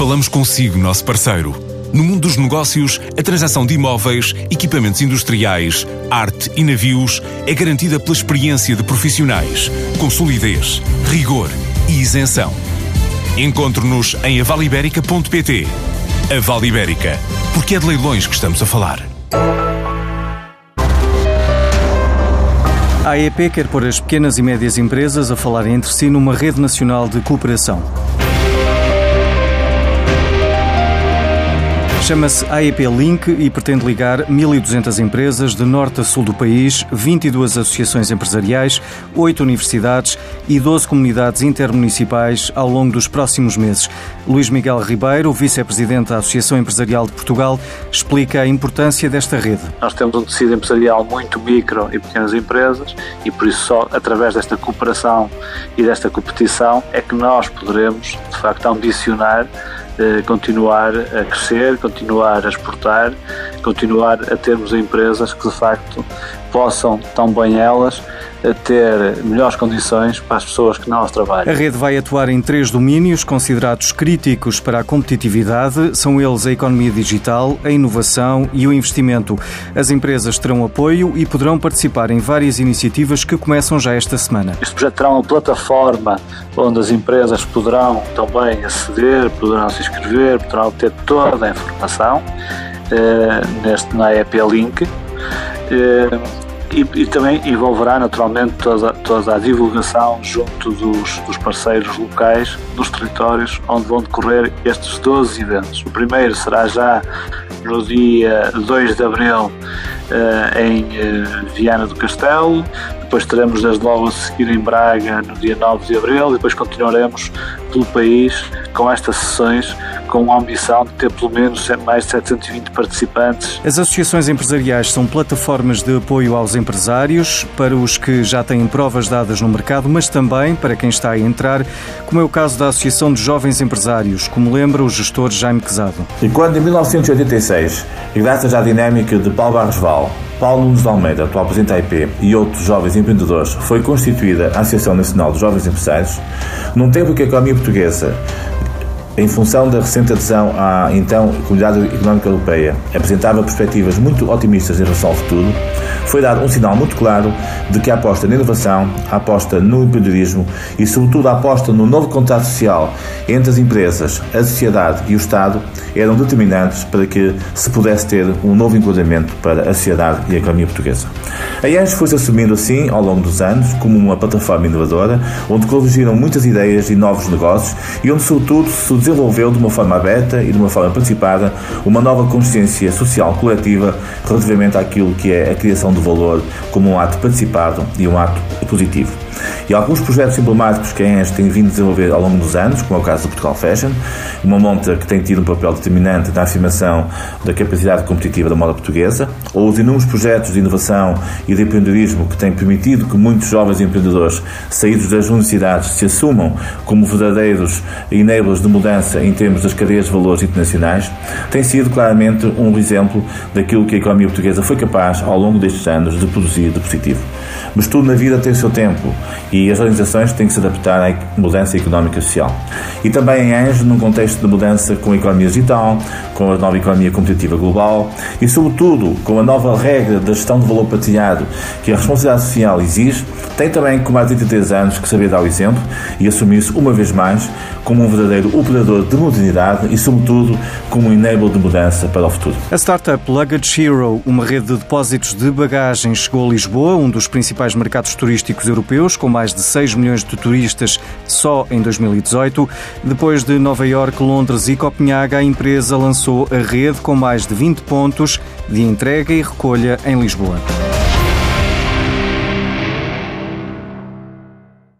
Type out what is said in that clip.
Falamos consigo, nosso parceiro. No mundo dos negócios, a transação de imóveis, equipamentos industriais, arte e navios é garantida pela experiência de profissionais, com solidez, rigor e isenção. Encontre-nos em avaliberica.pt. A Vale Ibérica, porque é de leilões que estamos a falar. A AEP quer pôr as pequenas e médias empresas a falarem entre si numa rede nacional de cooperação. Chama-se AEP Link e pretende ligar 1.200 empresas de norte a sul do país, 22 associações empresariais, 8 universidades e 12 comunidades intermunicipais ao longo dos próximos meses. Luís Miguel Ribeiro, vice-presidente da Associação Empresarial de Portugal, explica a importância desta rede. Nós temos um tecido empresarial muito micro e pequenas empresas e por isso só através desta cooperação e desta competição é que nós poderemos, de facto, ambicionar continuar a crescer, continuar a exportar, continuar a termos empresas que de facto possam, tão bem elas, ter melhores condições para as pessoas que não trabalham. A rede vai atuar em três domínios considerados críticos para a competitividade. São eles a economia digital, a inovação e o investimento. As empresas terão apoio e poderão participar em várias iniciativas que começam já esta semana. Este projeto terá uma plataforma onde as empresas poderão também aceder, poderão se inscrever, poderão obter toda a informação neste, na EP Link. Eh, e, e, também envolverá naturalmente toda, toda a divulgação junto dos, dos, parceiros locais, dos territórios onde vão decorrer estes 12 eventos. O primeiro será já no dia 2 de abril eh, em eh, Viana do Castelo, depois teremos desde logo a seguir em Braga no dia 9 de abril e depois continuaremos pelo país com estas sessões com a ambição de ter pelo menos mais de 720 participantes. As associações empresariais são plataformas de apoio aos empresários, para os que já têm provas dadas no mercado, mas também para quem está a entrar, como é o caso da Associação de Jovens Empresários, como lembra o gestor Jaime Quezado. E quando em 1986, e graças à dinâmica de Paulo Barros Val, Paulo Nunes de Almeida, atual presidente da IP, e outros jovens empreendedores, foi constituída a Associação Nacional de Jovens Empresários, num tempo que a economia portuguesa em função da recente adesão à então Comunidade Económica Europeia, apresentava perspectivas muito otimistas em relação ao futuro, foi dado um sinal muito claro de que a aposta na inovação, a aposta no empreendedorismo e, sobretudo, a aposta no novo contrato social entre as empresas, a sociedade e o Estado eram determinantes para que se pudesse ter um novo enquadramento para a sociedade e a economia portuguesa. A IANS foi-se assumindo assim, ao longo dos anos, como uma plataforma inovadora, onde convergiram muitas ideias e novos negócios e onde, sobretudo, se desenvolveu de uma forma aberta e de uma forma participada uma nova consciência social coletiva relativamente àquilo que é a criação de valor como um ato participado e um ato positivo. E alguns projetos emblemáticos que a ENS tem vindo a desenvolver ao longo dos anos, como é o caso do Portugal Fashion, uma monta que tem tido um papel determinante na afirmação da capacidade competitiva da moda portuguesa, ou os inúmeros projetos de inovação e de empreendedorismo que têm permitido que muitos jovens empreendedores saídos das universidades se assumam como verdadeiros enablers de mudança em termos das cadeias de valores internacionais, tem sido claramente um exemplo daquilo que a economia portuguesa foi capaz ao longo destes anos de produzir de positivo. Mas tudo na vida tem o seu tempo e as organizações têm que se adaptar à mudança económica e social. E também Anjo, num contexto de mudança com a economia digital, com a nova economia competitiva global e, sobretudo, com a nova regra da gestão de valor partilhado que a responsabilidade social exige, tem também, como há 33 anos, que saber dar o exemplo e assumir-se uma vez mais como um verdadeiro operador de modernidade e, sobretudo, como um enable de mudança para o futuro. A startup Luggage Hero, uma rede de depósitos de bagagens, chegou a Lisboa, um dos principais mercados turísticos europeus, com mais de 6 milhões de turistas só em 2018. Depois de Nova York, Londres e Copenhaga, a empresa lançou a rede com mais de 20 pontos de entrega e recolha em Lisboa.